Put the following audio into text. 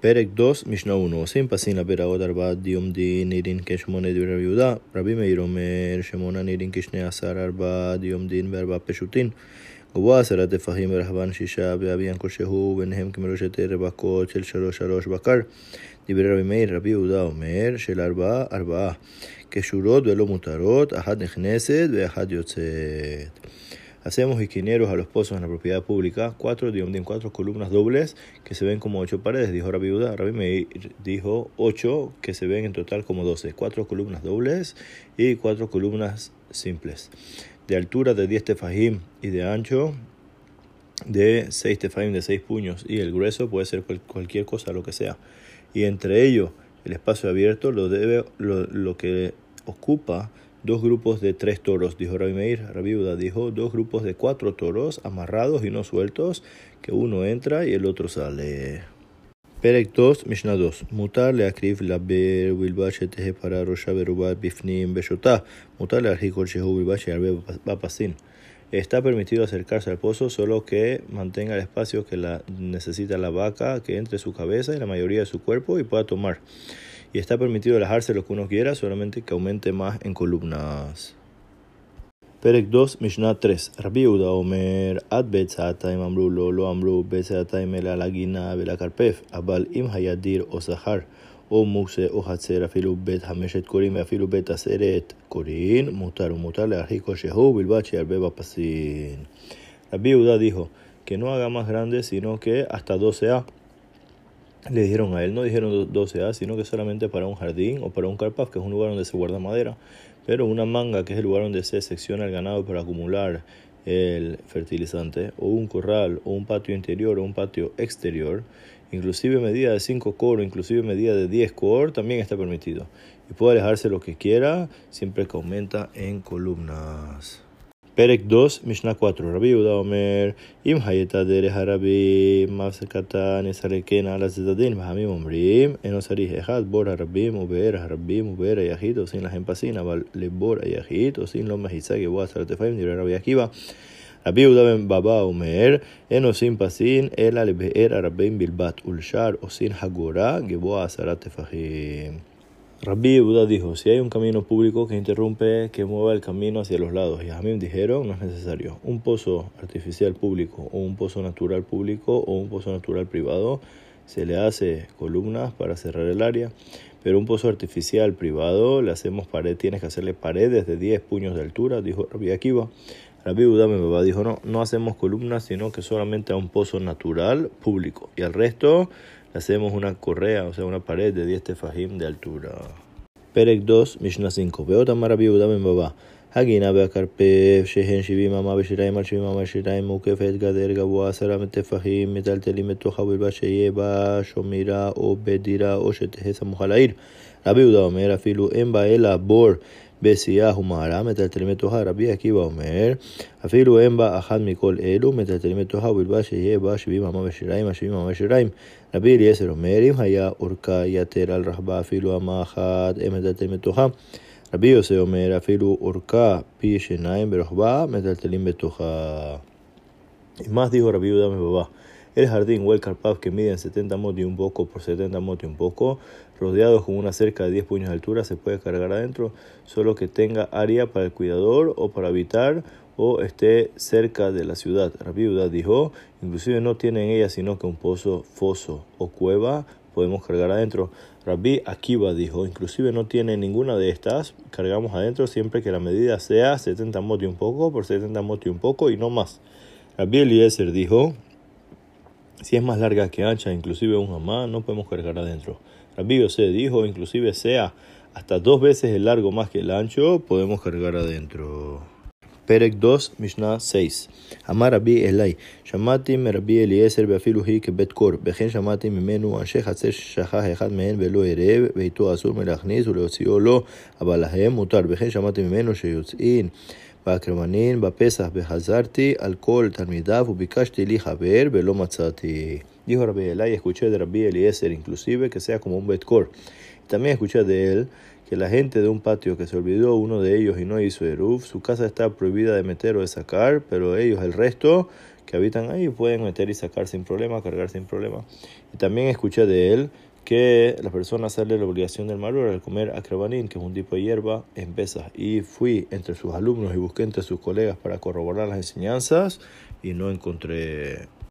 פרק דוס, משנה 1, עושים פסין לפיראות ארבעה דיומדין נידין כשמונה דברי רבי יהודה. רבי מאיר אומר שמונה נידין כשני עשר ארבעה דיומדין וארבעה פשוטין. גבוה עשרה טפחים ורחבן שישה ואביין כלשהו ביניהם כמרושת רבקות של שלוש שלוש בקר. דברי רבי מאיר, רבי יהודה אומר של ארבעה ארבעה קשורות ולא מותרות, אחת נכנסת ואחת יוצאת. Hacemos ingenieros a los pozos en la propiedad pública, cuatro diomdim, cuatro columnas dobles que se ven como ocho paredes, dijo Rabbi Uda. Rabbi Meir dijo ocho que se ven en total como doce, cuatro columnas dobles y cuatro columnas simples. De altura de 10 tefajim y de ancho de 6 tefajim de 6 puños y el grueso puede ser cualquier cosa, lo que sea. Y entre ellos el espacio abierto lo, debe, lo que ocupa dos grupos de tres toros, dijo Rabbi Meir. Rabbi Uda dijo dos grupos de cuatro toros amarrados y no sueltos, que uno entra y el otro sale. פרק 2, משנה 2 מותר להקריב לבר ובלבד שתהא פרה ראשה ורובה בפנים בשוטה. מותר להרחיק כלשהו ובלבד שירבה בפסין. Está permitido acercarse al pozo solo que mantenga el espacio que la necesita la vaca, que entre su cabeza y la mayoría de su cuerpo y pueda tomar. y está permitido relajarse lo que uno quiera, solamente que aumente más en columnas. Perek 2, Mishnah 3. Rabbi Uda Omer, Ad Betzataim Amru, Lo, Lo Amru, Betzataim El Alagina, Belakarpef, Abal Im Hayadir, O Sahar, O Muse, O Hatzer, Afilu Bet Hameshet Korim, Afilu Bet Aseret Korin, Mutar, Mutar, Learjico, Shehu, Bilbachi, Arbeba Pasin. Rabbi Uda dijo que no haga más grande, sino que hasta 12A le dijeron a él, no dijeron 12A, sino que solamente para un jardín o para un carpaf, que es un lugar donde se guarda madera. Pero una manga, que es el lugar donde se secciona el ganado para acumular el fertilizante, o un corral, o un patio interior, o un patio exterior, inclusive medida de 5 cor, inclusive medida de 10 cor, también está permitido. Y puede alejarse lo que quiera, siempre que aumenta en columnas פרק 2, משנה 4, רבי יהודה אומר, אם הייתה דרך הרבים, מפסקתה נסרקן על הצדדים, והעמים אומרים, אינו צריך אחד, בור הרבים ובאר הרבים ובאר היחיד עושים להם פסין, אבל לבור היחיד עושים לו מחיצה גבוה עשרת טפאים, דברי רבי עקיבא. רבי יהודה בן בבא אומר, אין עושים פסין אלא לבאר הרבים בלבד, ולשאר עושים הגורה גבוה עשרת טפחים. Rabbi Buda dijo, si hay un camino público que interrumpe, que mueva el camino hacia los lados, y me dijeron, no es necesario. Un pozo artificial público, o un pozo natural público, o un pozo natural privado, se le hace columnas para cerrar el área, pero un pozo artificial privado le hacemos pared, tienes que hacerle paredes de 10 puños de altura, dijo Rabbi Akiva. Rabbi mi papá, dijo, no, no hacemos columnas, sino que solamente a un pozo natural público. Y al resto le hacemos una correa, o sea, una pared de 10 tefajim de altura. Perek 2, Mishnah 5. Veo tamar Rabbi mi papá. הגינה והכרפף, שהן 70 אמה בשיריים על 70 אמה בשיריים, מוקפת גדר גבוה עשרה טפחים, מטלטלים בתוכה ובלבד שיהיה בה שמירה או בית דירה או שתהא סמוכה לעיר. רבי יהודה אומר, אפילו אין בה אלא בור בשיאה ומערה, מטלטלים בתוכה. רבי עקיבא אומר, אפילו אין בה אחת מכל אלו, מטלטלים בתוכה, ובלבד שיהיה בה שבעים אמה ושיריים, השבעים אמה ושיריים. רבי אליעזר אומר, אם היה אורכה יתר על רחבה, אפילו אמה אחת, הם מטלטלים בתוכה. רבי יוסי אומר, אפילו אורכה פי שיניים ברחבה, מטלטלים בתוכה. más dijo Rabbi Yudah mi papá, el jardín o el carpaf que miden 70 mot y un poco por 70 mot y un poco, rodeados con una cerca de 10 puños de altura, se puede cargar adentro, solo que tenga área para el cuidador o para habitar o esté cerca de la ciudad. Rabbi Yudah dijo, inclusive no tiene en ella sino que un pozo, foso o cueva, podemos cargar adentro. Rabbi Akiva dijo, inclusive no tiene ninguna de estas, cargamos adentro siempre que la medida sea 70 mot y un poco por 70 mot y un poco y no más. Rabbi Eliezer dijo, si es más larga que ancha, inclusive un amá, no podemos cargar adentro. Rabbi Yosef dijo, inclusive sea hasta dos veces el largo más que el ancho, podemos cargar adentro. פרק 2, משנה 6. אמר רבי אלי, שמעתי מרבי אליעזר ואפילו היא כבית קור, וכן שמעתי ממנו אנשי חצר ששכח אחד מהם ולא ערב, ואיתו אסור מלהכניס ולהוציאו לו, אבל להם מותר, וכן שמעתי ממנו שיוצאין והקרמנין בפסח וחזרתי על כל תלמידיו וביקשתי לי חבר ולא מצאתי. Dijo Rabbi Elai, escuché de Rabbi Eliezer inclusive que sea como un Betkor. También escuché que la gente de un patio que se olvidó uno de ellos y no hizo Eruv, su casa está prohibida de meter o de sacar, pero ellos, el resto que habitan ahí, pueden meter y sacar sin problema, cargar sin problema. Y también escuché de él que la persona sale la obligación del maror al comer acrabanín, que es un tipo de hierba, en pesas. Y fui entre sus alumnos y busqué entre sus colegas para corroborar las enseñanzas y no encontré